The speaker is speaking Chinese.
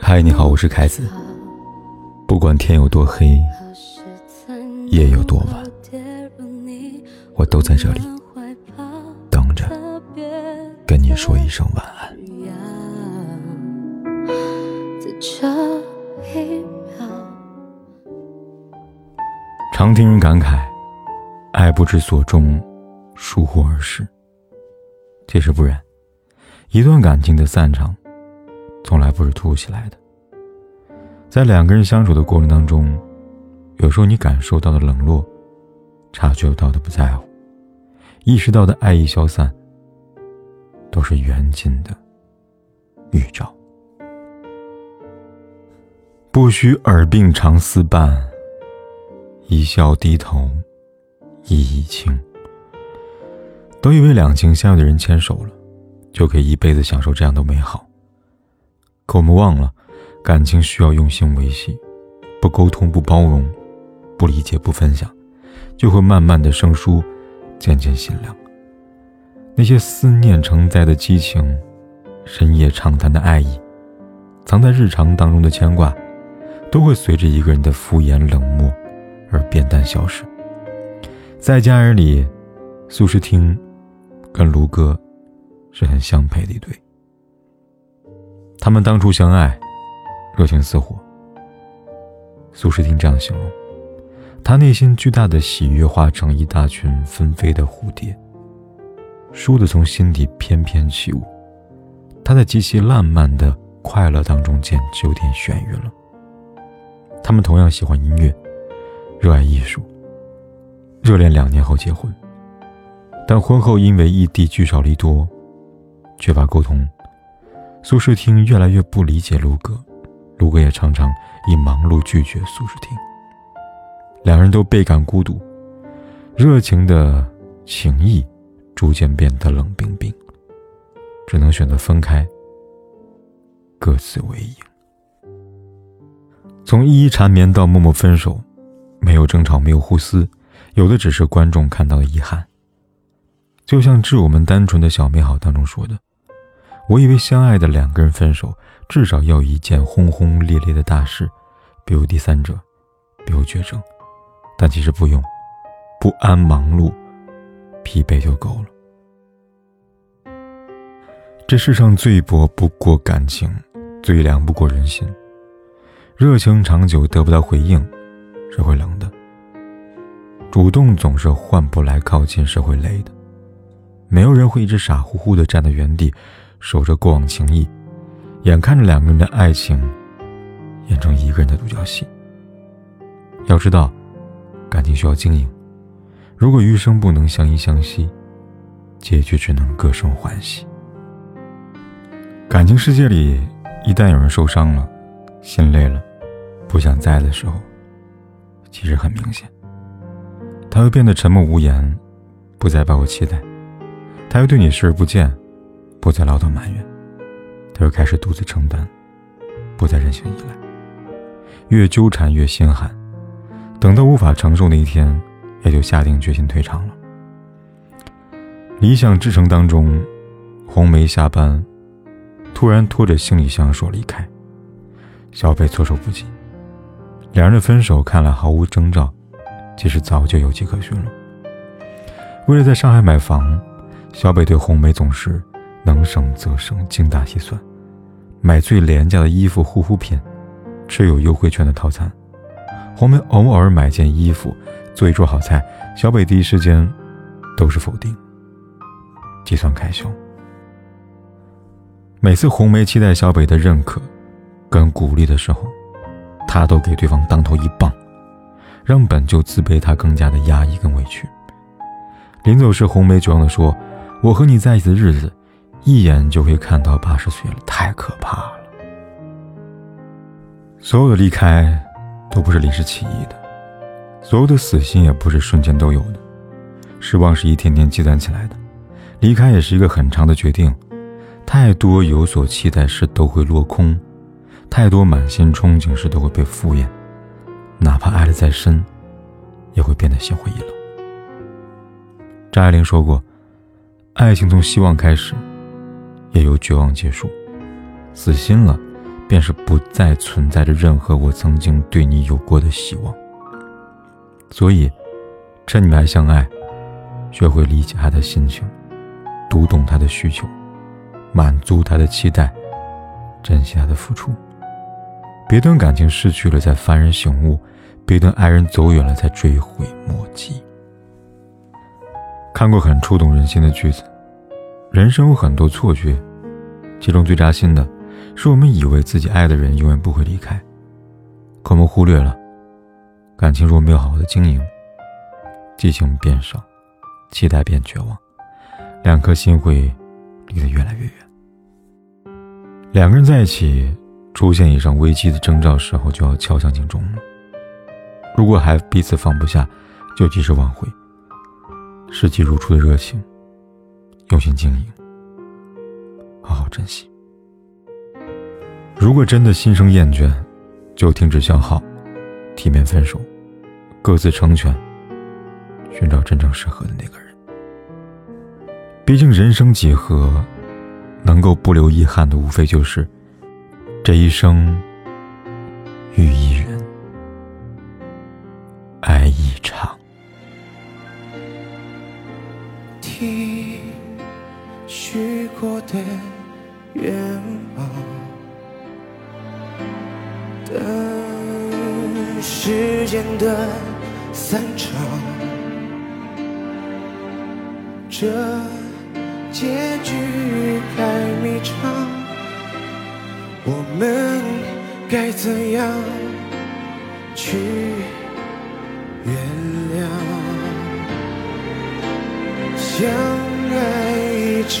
嗨，你好，我是凯子。不管天有多黑，夜有多晚，我都在这里等着跟你说一声晚安。常听人感慨，爱不知所终，疏忽而逝。其实不然。一段感情的散场，从来不是突如其来的。在两个人相处的过程当中，有时候你感受到的冷落，察觉到的不在乎，意识到的爱意消散，都是缘尽的预兆。不须耳鬓长厮伴，一笑低头，意已清。都以为两情相悦的人牵手了。就可以一辈子享受这样的美好。可我们忘了，感情需要用心维系，不沟通、不包容、不理解、不分享，就会慢慢的生疏，渐渐心凉。那些思念成灾的激情，深夜长谈的爱意，藏在日常当中的牵挂，都会随着一个人的敷衍冷漠而变淡消失。在家人里，苏诗听跟卢哥。是很相配的一对。他们当初相爱，热情似火。苏诗听这样形容：他内心巨大的喜悦化成一大群纷飞的蝴蝶，倏地从心底翩翩起舞。他在极其烂漫的快乐当中，简直有点眩晕了。他们同样喜欢音乐，热爱艺术。热恋两年后结婚，但婚后因为异地聚少离多。缺乏沟通，苏世听越来越不理解卢哥，卢哥也常常以忙碌拒绝苏世听。两人都倍感孤独，热情的情谊逐渐变得冷冰冰，只能选择分开，各自为营。从依依缠绵到默默分手，没有争吵，没有互撕，有的只是观众看到的遗憾。就像致我们单纯的小美好当中说的。我以为相爱的两个人分手，至少要一件轰轰烈烈的大事，比如第三者，比如绝症，但其实不用，不安、忙碌、疲惫就够了。这世上最薄不过感情，最凉不过人心。热情长久得不到回应，是会冷的；主动总是换不来靠近，是会累的。没有人会一直傻乎乎的站在原地。守着过往情谊，眼看着两个人的爱情演成一个人的独角戏。要知道，感情需要经营。如果余生不能相依相惜，结局只能各生欢喜。感情世界里，一旦有人受伤了，心累了，不想在的时候，其实很明显，他会变得沉默无言，不再抱有期待，他会对你视而不见。不再唠叨埋怨，他又开始独自承担，不再任性依赖。越纠缠越心寒，等到无法承受那一天，也就下定决心退场了。理想之城当中，红梅下班，突然拖着行李箱说离开，小北措手不及。两人的分手看来毫无征兆，其实早就有迹可循了。为了在上海买房，小北对红梅总是。能省则省，精打细算，买最廉价的衣服、护肤品，持有优惠券的套餐。红梅偶尔买件衣服，做一桌好菜，小北第一时间都是否定。计算开销。每次红梅期待小北的认可跟鼓励的时候，他都给对方当头一棒，让本就自卑他更加的压抑跟委屈。临走时，红梅绝望地说：“我和你在一起的日子。”一眼就会看到八十岁了，太可怕了。所有的离开，都不是临时起意的；所有的死心，也不是瞬间都有的。失望是一天天积攒起来的，离开也是一个很长的决定。太多有所期待时都会落空，太多满心憧憬时都会被敷衍。哪怕爱的再深，也会变得心灰意冷。张爱玲说过：“爱情从希望开始。”也由绝望结束。死心了，便是不再存在着任何我曾经对你有过的希望。所以，趁你们还相爱，学会理解他的心情，读懂他的需求，满足他的期待，珍惜他的付出。别等感情失去了再幡然醒悟，别等爱人走远了再追悔莫及。看过很触动人心的句子，人生有很多错觉，其中最扎心的。是我们以为自己爱的人永远不会离开，可我们忽略了，感情若没有好好的经营，激情变少，期待变绝望，两颗心会离得越来越远。两个人在一起出现以上危机的征兆时候，就要敲响警钟了。如果还彼此放不下，就及时挽回。视起如初的热情，用心经营，好好珍惜。如果真的心生厌倦，就停止消耗，体面分手，各自成全，寻找真正适合的那个人。毕竟人生几何，能够不留遗憾的，无非就是这一生遇一人，爱一场。愿望。等时间的散场，这结局还没长，我们该怎样去原谅？相爱一场，